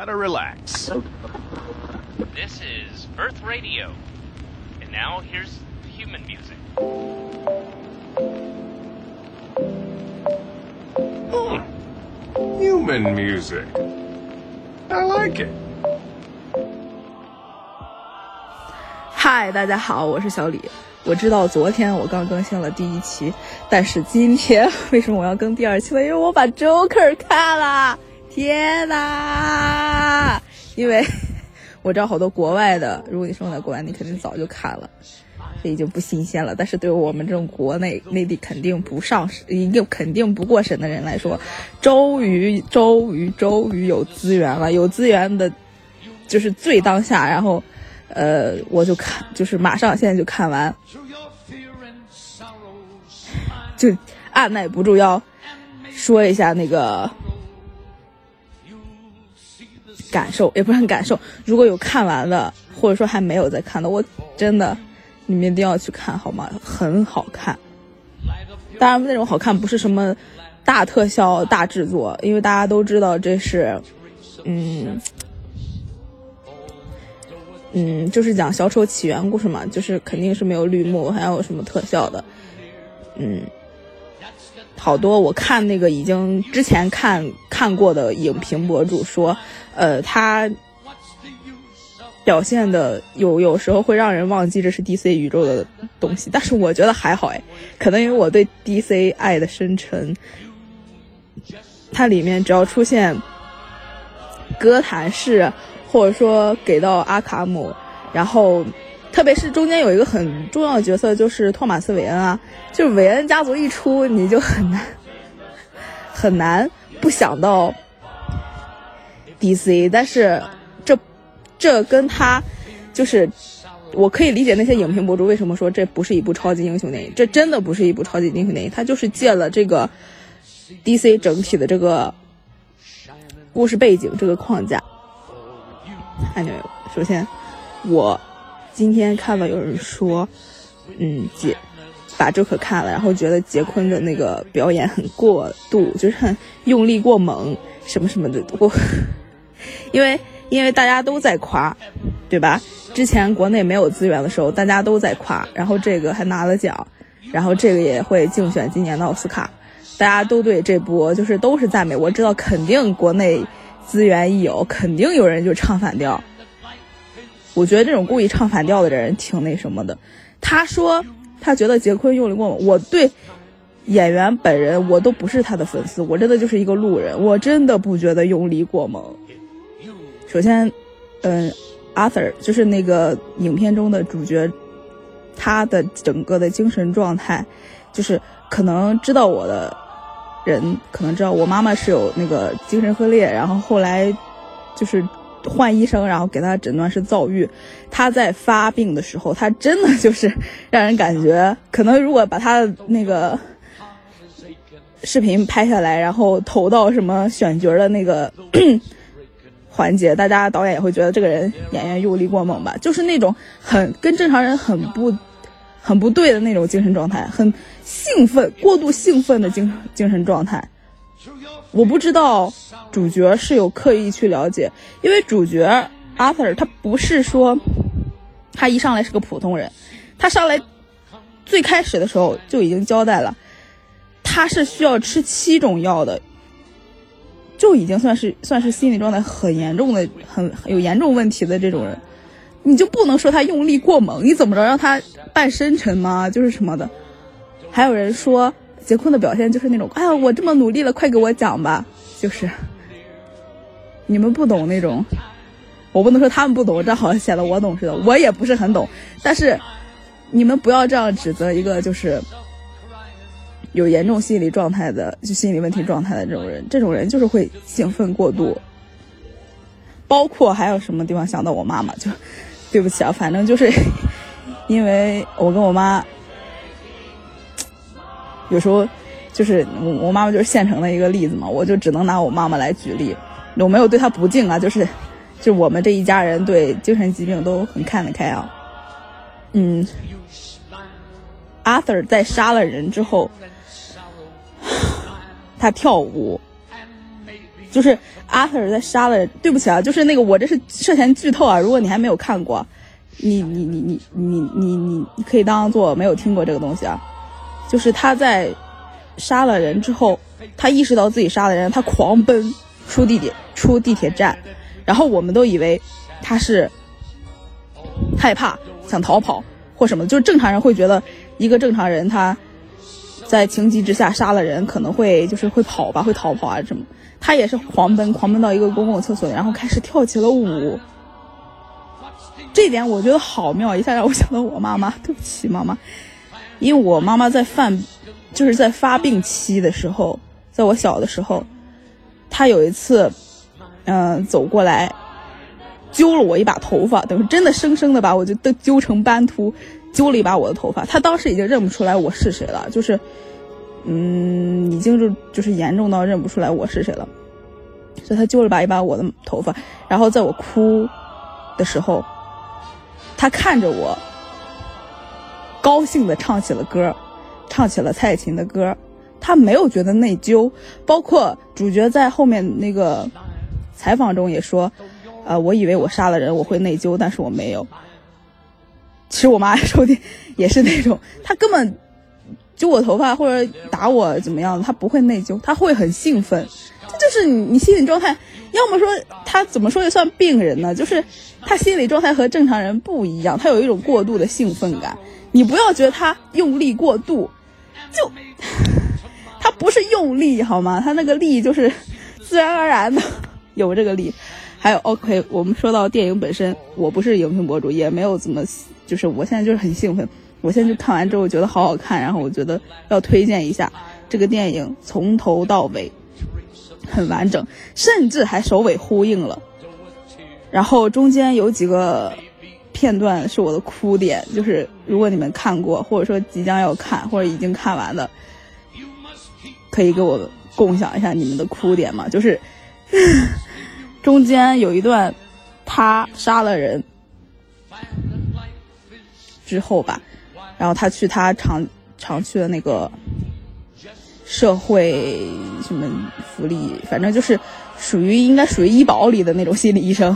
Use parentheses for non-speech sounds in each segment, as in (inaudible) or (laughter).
Gotta relax. This is Earth Radio. And now here's human music. Hmm. Human music. I like it. 嗨，大家好，我是小李。我知道昨天我刚更新了第一期，但是今天为什么我要更第二期呢？因为我把 Joker (laughs) 看了， 天呐！因为 (laughs) 我知道好多国外的，如果你生活在国外，你肯定早就看了，这已经不新鲜了。但是对于我们这种国内内地肯定不上、一定肯定不过审的人来说，终于终于终于有资源了，有资源的，就是最当下，然后。呃，我就看，就是马上现在就看完，就按耐不住要说一下那个感受，也不是很感受。如果有看完的，或者说还没有在看的，我真的你们一定要去看好吗？很好看。当然，那种好看不是什么大特效、大制作，因为大家都知道这是，嗯。嗯，就是讲小丑起源故事嘛，就是肯定是没有绿幕，还有什么特效的。嗯，好多我看那个已经之前看看过的影评博主说，呃，他表现的有有时候会让人忘记这是 DC 宇宙的东西，但是我觉得还好哎，可能因为我对 DC 爱的深沉，它里面只要出现哥谭市。或者说给到阿卡姆，然后，特别是中间有一个很重要的角色，就是托马斯·韦恩啊，就是韦恩家族一出，你就很难很难不想到 DC。但是这这跟他就是我可以理解那些影评博主为什么说这不是一部超级英雄电影，这真的不是一部超级英雄电影，他就是借了这个 DC 整体的这个故事背景这个框架。看见没有？首先，我今天看到有人说，嗯，杰把周可看了，然后觉得杰昆的那个表演很过度，就是很用力过猛，什么什么的。我因为因为大家都在夸，对吧？之前国内没有资源的时候，大家都在夸，然后这个还拿了奖，然后这个也会竞选今年的奥斯卡，大家都对这部就是都是赞美。我知道肯定国内。资源一有，肯定有人就唱反调。我觉得这种故意唱反调的人挺那什么的。他说他觉得杰昆用力过猛，我对演员本人我都不是他的粉丝，我真的就是一个路人，我真的不觉得用力过猛。首先，嗯，Arthur 就是那个影片中的主角，他的整个的精神状态，就是可能知道我的。人可能知道我妈妈是有那个精神分裂，然后后来就是换医生，然后给他诊断是躁郁。他在发病的时候，他真的就是让人感觉，可能如果把她那个视频拍下来，然后投到什么选角的那个 (clears throat) 环节，大家导演也会觉得这个人演员用力过猛吧，就是那种很跟正常人很不。很不对的那种精神状态，很兴奋、过度兴奋的精精神状态。我不知道主角是有刻意去了解，因为主角 Arthur 他不是说他一上来是个普通人，他上来最开始的时候就已经交代了，他是需要吃七种药的，就已经算是算是心理状态很严重的、很有严重问题的这种人。你就不能说他用力过猛？你怎么着让他半深沉吗？就是什么的？还有人说杰昆的表现就是那种，哎呀，我这么努力了，快给我讲吧！就是你们不懂那种，我不能说他们不懂，这好像显得我懂似的。我也不是很懂，但是你们不要这样指责一个就是有严重心理状态的，就心理问题状态的这种人。这种人就是会兴奋过度，包括还有什么地方想到我妈妈就。对不起啊，反正就是 (laughs) 因为我跟我妈有时候就是我我妈妈就是现成的一个例子嘛，我就只能拿我妈妈来举例。我没有对她不敬啊，就是就我们这一家人对精神疾病都很看得开啊。嗯，Arthur 在杀了人之后，(sighs) 他跳舞就是阿特尔在杀了。对不起啊，就是那个我这是涉嫌剧透啊，如果你还没有看过，你你你你你你你你可以当做没有听过这个东西啊。就是他在杀了人之后，他意识到自己杀了人，他狂奔出地铁出地铁站，然后我们都以为他是害怕想逃跑或什么，就是正常人会觉得一个正常人他。在情急之下杀了人，可能会就是会跑吧，会逃跑啊什么。他也是狂奔，狂奔到一个公共厕所，然后开始跳起了舞。这点我觉得好妙，一下让我想到我妈妈。对不起，妈妈，因为我妈妈在犯，就是在发病期的时候，在我小的时候，她有一次，嗯，走过来，揪了我一把头发，等于真的生生的把我就都揪成斑秃。揪了一把我的头发，他当时已经认不出来我是谁了，就是，嗯，已经就就是严重到认不出来我是谁了，所以他揪了把一把我的头发，然后在我哭的时候，他看着我，高兴的唱起了歌，唱起了蔡琴的歌，他没有觉得内疚，包括主角在后面那个采访中也说，呃，我以为我杀了人我会内疚，但是我没有。其实我妈说的也是那种，她根本揪我头发或者打我怎么样的，她不会内疚，她会很兴奋。这就是你你心理状态，要么说她怎么说也算病人呢？就是她心理状态和正常人不一样，她有一种过度的兴奋感。你不要觉得他用力过度，就 (laughs) 他不是用力好吗？他那个力就是自然而然的有这个力。还有 OK，我们说到电影本身，我不是影评博主，也没有怎么。就是我现在就是很兴奋，我现在就看完之后觉得好好看，然后我觉得要推荐一下这个电影，从头到尾很完整，甚至还首尾呼应了。然后中间有几个片段是我的哭点，就是如果你们看过，或者说即将要看，或者已经看完的，可以给我共享一下你们的哭点嘛？就是 (laughs) 中间有一段他杀了人。之后吧，然后他去他常常去的那个社会什么福利，反正就是属于应该属于医保里的那种心理医生，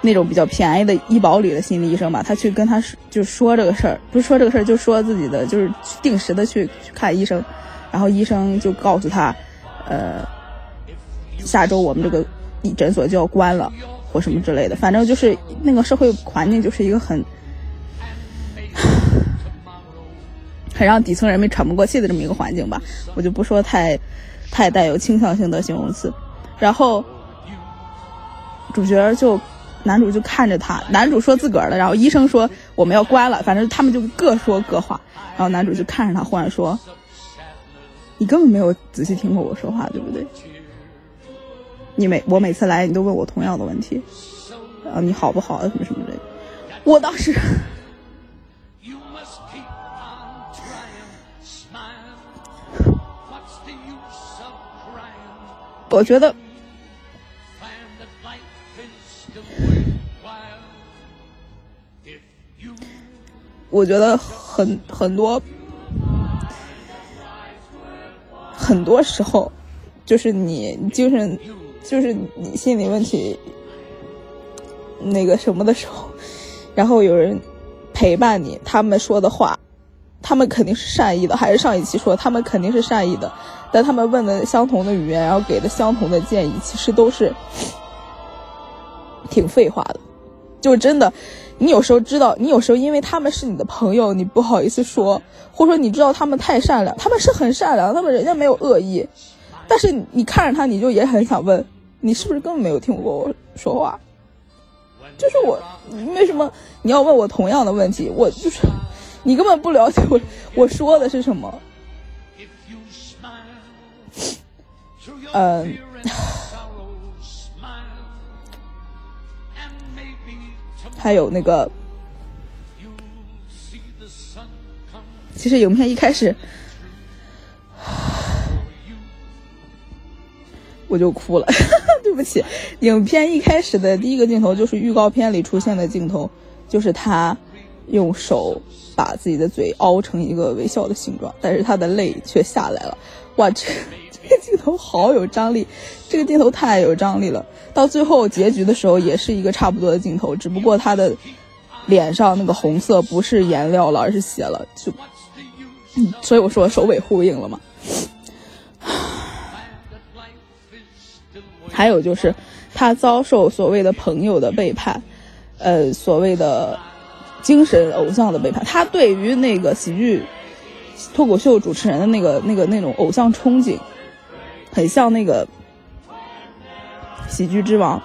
那种比较便宜的医保里的心理医生吧。他去跟他就说这个事儿，不是说这个事儿，就说自己的就是定时的去去看医生，然后医生就告诉他，呃，下周我们这个诊所就要关了或什么之类的。反正就是那个社会环境就是一个很。(sighs) 很让底层人民喘不过气的这么一个环境吧，我就不说太，太带有倾向性的形容词。然后主角就男主就看着他，男主说自个儿的，然后医生说我们要关了，反正他们就各说各话。然后男主就看着他，忽然说：“你根本没有仔细听过我说话，对不对？你每我每次来，你都问我同样的问题，啊，你好不好啊？什么什么的。”我当时。(laughs) 我觉得，我觉得很很多很多时候，就是你精神，就是你心理问题那个什么的时候，然后有人陪伴你，他们说的话。他们肯定是善意的，还是上一期说他们肯定是善意的，但他们问的相同的语言，然后给的相同的建议，其实都是挺废话的。就真的，你有时候知道，你有时候因为他们是你的朋友，你不好意思说，或者说你知道他们太善良，他们是很善良，他们人家没有恶意，但是你看着他，你就也很想问，你是不是根本没有听过我说话？就是我，为什么你要问我同样的问题？我就是。你根本不了解我我说的是什么。嗯，还有那个，其实影片一开始我就哭了，(laughs) 对不起。影片一开始的第一个镜头就是预告片里出现的镜头，就是他用手。把自己的嘴凹成一个微笑的形状，但是他的泪却下来了。哇，这个 (laughs) 镜头好有张力，这个镜头太有张力了。到最后结局的时候也是一个差不多的镜头，只不过他的脸上那个红色不是颜料了，而是血了，就，(laughs) 所以我说首尾呼应了嘛。(sighs) 还有就是他遭受所谓的朋友的背叛，呃，所谓的精神偶像的背叛，他对于那个喜剧脱口秀主持人的那个那个那种偶像憧憬，很像那个。喜剧之王，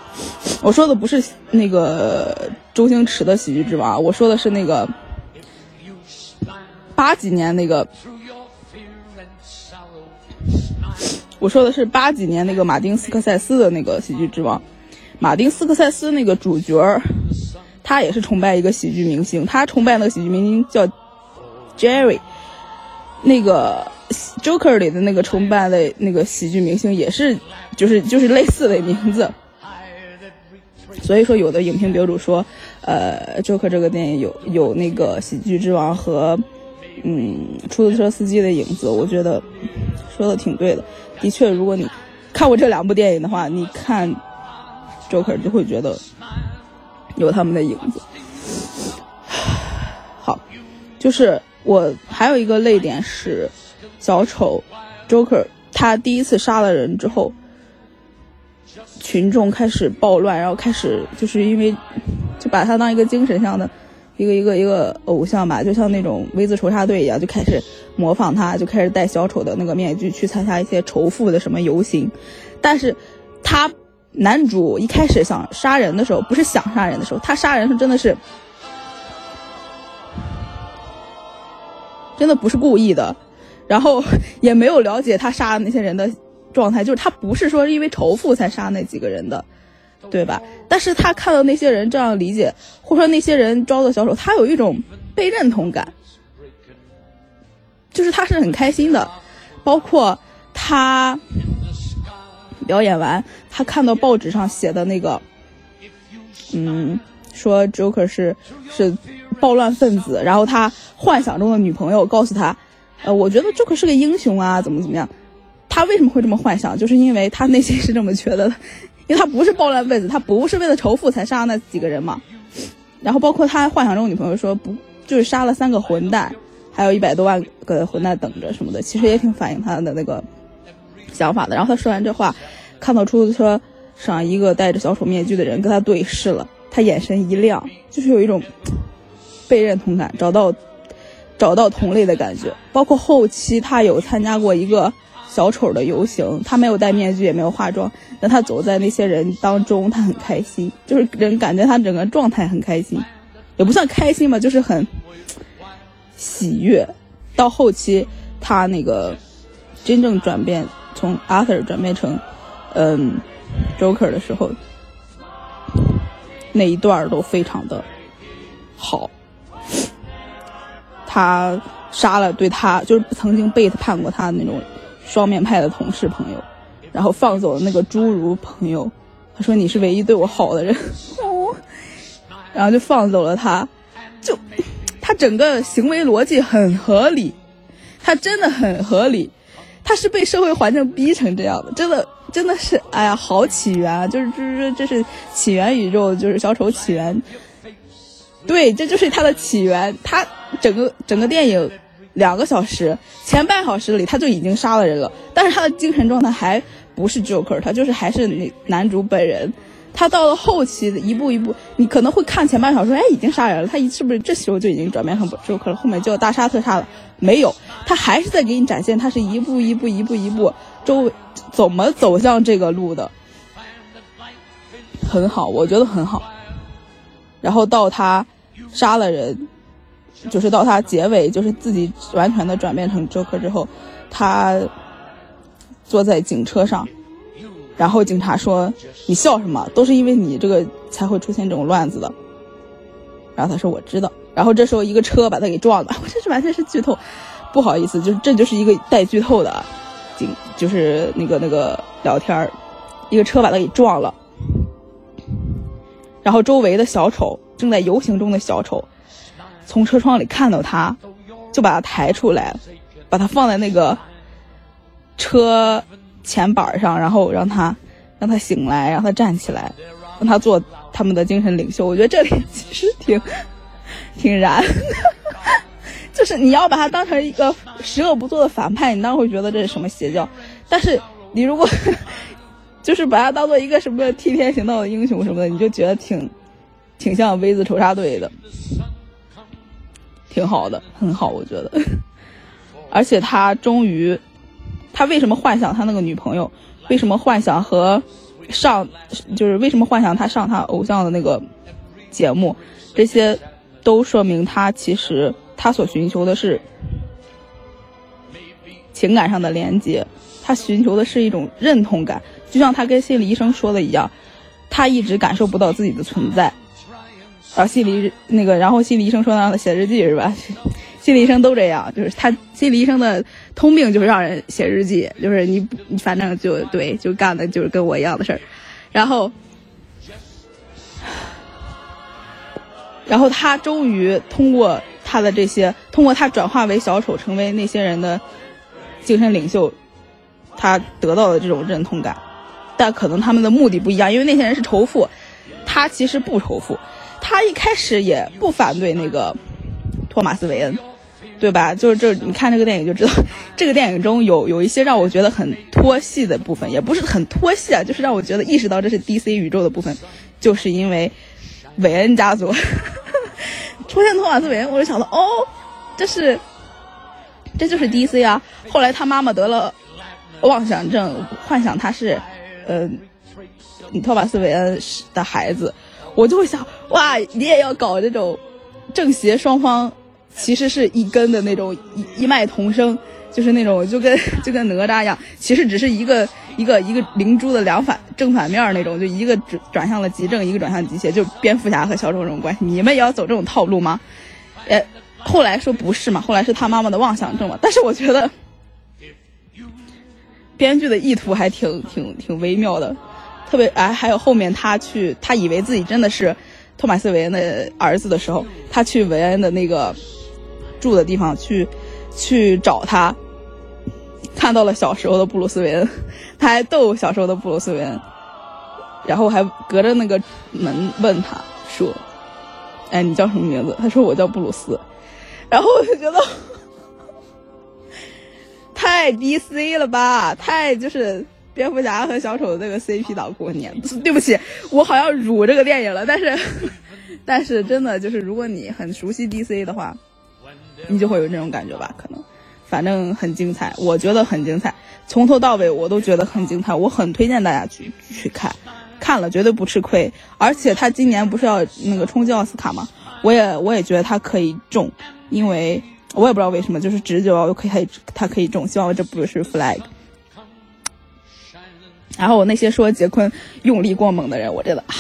我说的不是那个周星驰的喜剧之王，我说的是那个八几年那个，我说的是八几年那个马丁斯科塞斯的那个喜剧之王。马丁斯科塞斯那个主角，他也是崇拜一个喜剧明星，他崇拜那个喜剧明星叫 Jerry，那个。Joker 里的那个崇拜的那个喜剧明星也是，就是就是类似的名字，所以说有的影评博主说，呃，Joker 这个电影有有那个喜剧之王和嗯出租车司机的影子，我觉得说的挺对的。的确，如果你看过这两部电影的话，你看 Joker 就会觉得有他们的影子。好，就是我还有一个泪点是。小丑，Joker，他第一次杀了人之后，群众开始暴乱，然后开始就是因为就把他当一个精神上的一个一个一个偶像吧，就像那种 V 字仇杀队一样，就开始模仿他，就开始戴小丑的那个面具去参加一些仇富的什么游行。但是，他男主一开始想杀人的时候，不是想杀人的时候，他杀人是真的是真的不是故意的。然后也没有了解他杀的那些人的状态，就是他不是说因为仇富才杀那几个人的，对吧？但是他看到那些人这样理解，或者说那些人招的小丑，他有一种被认同感，就是他是很开心的。包括他表演完，他看到报纸上写的那个，嗯，说 Joker 是是暴乱分子，然后他幻想中的女朋友告诉他。呃，我觉得 Joker 是个英雄啊，怎么怎么样？他为什么会这么幻想？就是因为他内心是这么觉得的，因为他不是暴乱分子，他不是为了仇富才杀那几个人嘛。然后包括他幻想中女朋友说不，就是杀了三个混蛋，还有一百多万个混蛋等着什么的，其实也挺反映他的那个想法的。然后他说完这话，看到出租车上一个戴着小丑面具的人跟他对视了，他眼神一亮，就是有一种被认同感，找到。找到同类的感觉，包括后期他有参加过一个小丑的游行，他没有戴面具，也没有化妆，但他走在那些人当中，他很开心，就是人感觉他整个状态很开心，也不算开心吧，就是很喜悦。到后期他那个真正转变，从 Arthur 转变成嗯 Joker 的时候，那一段都非常的好。他杀了对他就是曾经背叛过他的那种双面派的同事朋友，然后放走了那个侏儒朋友。他说你是唯一对我好的人，然后就放走了他。就他整个行为逻辑很合理，他真的很合理。他是被社会环境逼成这样的，真的真的是哎呀，好起源啊！就是就是这是起源宇宙，就是小丑起源。对，这就是他的起源。他整个整个电影两个小时，前半小时里他就已经杀了人了，但是他的精神状态还不是 Joker，他就是还是那男主本人。他到了后期一步一步，你可能会看前半小时，哎，已经杀人了，他是不是这时候就已经转变成 Joker 了？后面就要大杀特杀了？没有，他还是在给你展现他是一步一步一步一步周围怎么走向这个路的，很好，我觉得很好。然后到他。杀了人，就是到他结尾，就是自己完全的转变成周克之后，他坐在警车上，然后警察说：“你笑什么？都是因为你这个才会出现这种乱子的。”然后他说：“我知道。”然后这时候一个车把他给撞了，我 (laughs) 这是完全是剧透，不好意思，就是这就是一个带剧透的警，就是那个那个聊天一个车把他给撞了，然后周围的小丑。正在游行中的小丑，从车窗里看到他，就把他抬出来，把他放在那个车前板上，然后让他让他醒来，让他站起来，让他做他们的精神领袖。我觉得这里其实挺挺燃的，(laughs) 就是你要把他当成一个十恶不作的反派，你当然会觉得这是什么邪教。但是你如果 (laughs) 就是把他当做一个什么替天行道的英雄什么的，你就觉得挺挺像 V 字仇杀队的，挺好的，很好，我觉得。(laughs) 而且他终于，他为什么幻想他那个女朋友？为什么幻想和上，就是为什么幻想他上他偶像的那个节目？这些都说明他其实他所寻求的是情感上的连接，他寻求的是一种认同感，就像他跟心理医生说的一样，他一直感受不到自己的存在。然后心理那个，然后心理医生说让他写日记是吧？(laughs) 心理医生都这样，就是他心理医生的通病就是让人写日记，就是你你反正就对，就干的就是跟我一样的事儿，然后，然后他终于通过他的这些，通过他转化为小丑，成为那些人的精神领袖，他得到了这种认同感，但可能他们的目的不一样，因为那些人是仇富，他其实不仇富，他一开始也不反对那个托马斯韦恩。对吧？就是这，你看这个电影就知道，这个电影中有有一些让我觉得很脱戏的部分，也不是很脱戏啊，就是让我觉得意识到这是 DC 宇宙的部分，就是因为韦恩家族 (laughs) 出现托马斯韦恩，我就想到哦，这是这就是 DC 啊。后来他妈妈得了妄想症，幻想他是呃托马斯韦恩的孩子，我就会想哇，你也要搞这种正邪双方。其实是一根的那种一一脉同生，就是那种就跟 (laughs) 就跟哪吒一样，其实只是一个一个一个灵珠的两反正反面那种，就一个转转向了极正，一个转向极邪，就蝙蝠侠和小丑这种关系。你们也要走这种套路吗？呃，后来说不是嘛，后来是他妈妈的妄想症嘛。但是我觉得编剧的意图还挺挺挺微妙的，特别哎，还有后面他去，他以为自己真的是托马斯韦恩的儿子的时候，他去韦恩的那个。住的地方去，去找他，看到了小时候的布鲁斯韦恩，他还逗小时候的布鲁斯韦恩，然后还隔着那个门问他说：“哎，你叫什么名字？”他说：“我叫布鲁斯。”然后我就觉得 (laughs) 太 DC 了吧，太就是蝙蝠侠和小丑的那个 CP 党过年。(laughs) 对不起，我好像辱这个电影了，但是 (laughs) 但是真的就是，如果你很熟悉 DC 的话。你就会有这种感觉吧？可能，反正很精彩，我觉得很精彩，从头到尾我都觉得很精彩，我很推荐大家去去看，看了绝对不吃亏。而且他今年不是要那个冲击奥斯卡吗？我也我也觉得他可以中，因为我也不知道为什么，就是直觉我可以他他可以中，希望这不是 flag。然后我那些说杰昆用力过猛的人，我真的啊。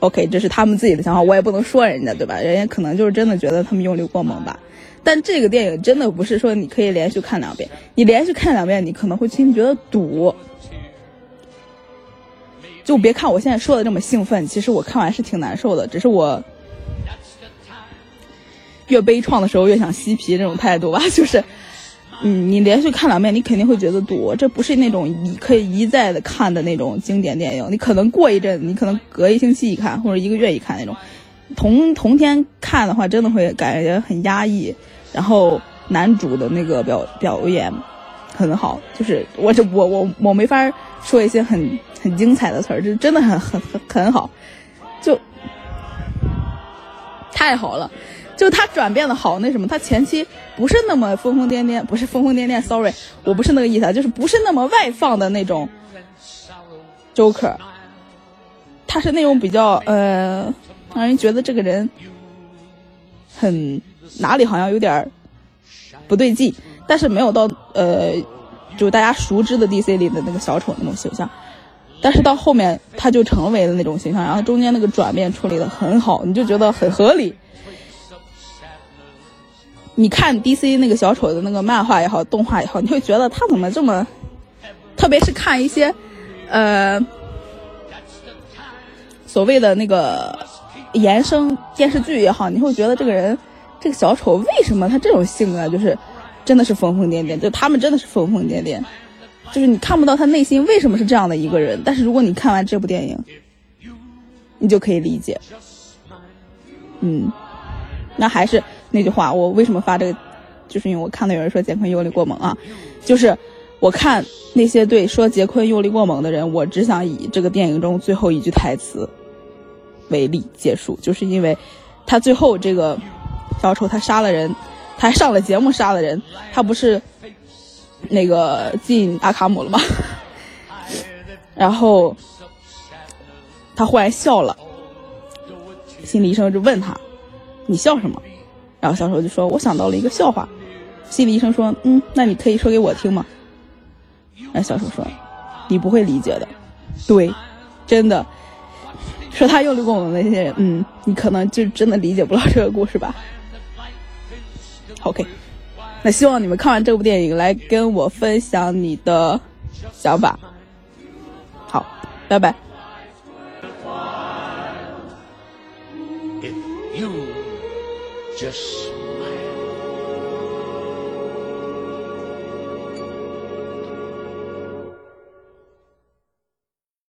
OK，这是他们自己的想法，我也不能说人家，对吧？人家可能就是真的觉得他们用力过猛吧。但这个电影真的不是说你可以连续看两遍，你连续看两遍，你可能会心里觉得堵。就别看我现在说的这么兴奋，其实我看完是挺难受的，只是我越悲怆的时候越想嬉皮这种态度吧，(laughs) 就是。嗯，你连续看两遍，你肯定会觉得多。这不是那种一可以一再的看的那种经典电影。你可能过一阵，你可能隔一星期一看，或者一个月一看那种。同同天看的话，真的会感觉很压抑。然后男主的那个表表演很好，就是我这我我我没法说一些很很精彩的词儿，就真的很很很很好，就太好了。就他转变的好，那什么，他前期不是那么疯疯癫癫，不是疯疯癫癫，sorry，我不是那个意思，就是不是那么外放的那种 Joker，他是那种比较呃，让人觉得这个人很哪里好像有点不对劲，但是没有到呃，就大家熟知的 DC 里的那个小丑那种形象，但是到后面他就成为了那种形象，然后中间那个转变处理的很好，你就觉得很合理。你看 DC 那个小丑的那个漫画也好，动画也好，你会觉得他怎么这么，特别是看一些，呃，所谓的那个衍生电视剧也好，你会觉得这个人，这个小丑为什么他这种性格就是，真的是疯疯癫癫，就他们真的是疯疯癫癫，就是你看不到他内心为什么是这样的一个人。但是如果你看完这部电影，你就可以理解。嗯，那还是那句话，我为什么发这个，就是因为我看到有人说杰昆用力过猛啊，就是我看那些对说杰昆用力过猛的人，我只想以这个电影中最后一句台词为例结束，就是因为他最后这个小丑他杀了人，他还上了节目杀了人，他不是那个进阿卡姆了吗？(laughs) 然后他忽然笑了。心理医生就问他：“你笑什么？”然后小丑就说：“我想到了一个笑话。”心理医生说：“嗯，那你可以说给我听吗？”然后小丑说：“你不会理解的。”对，真的，说他用力过猛的那些人，嗯，你可能就真的理解不了这个故事吧。OK，那希望你们看完这部电影来跟我分享你的想法。好，拜拜。just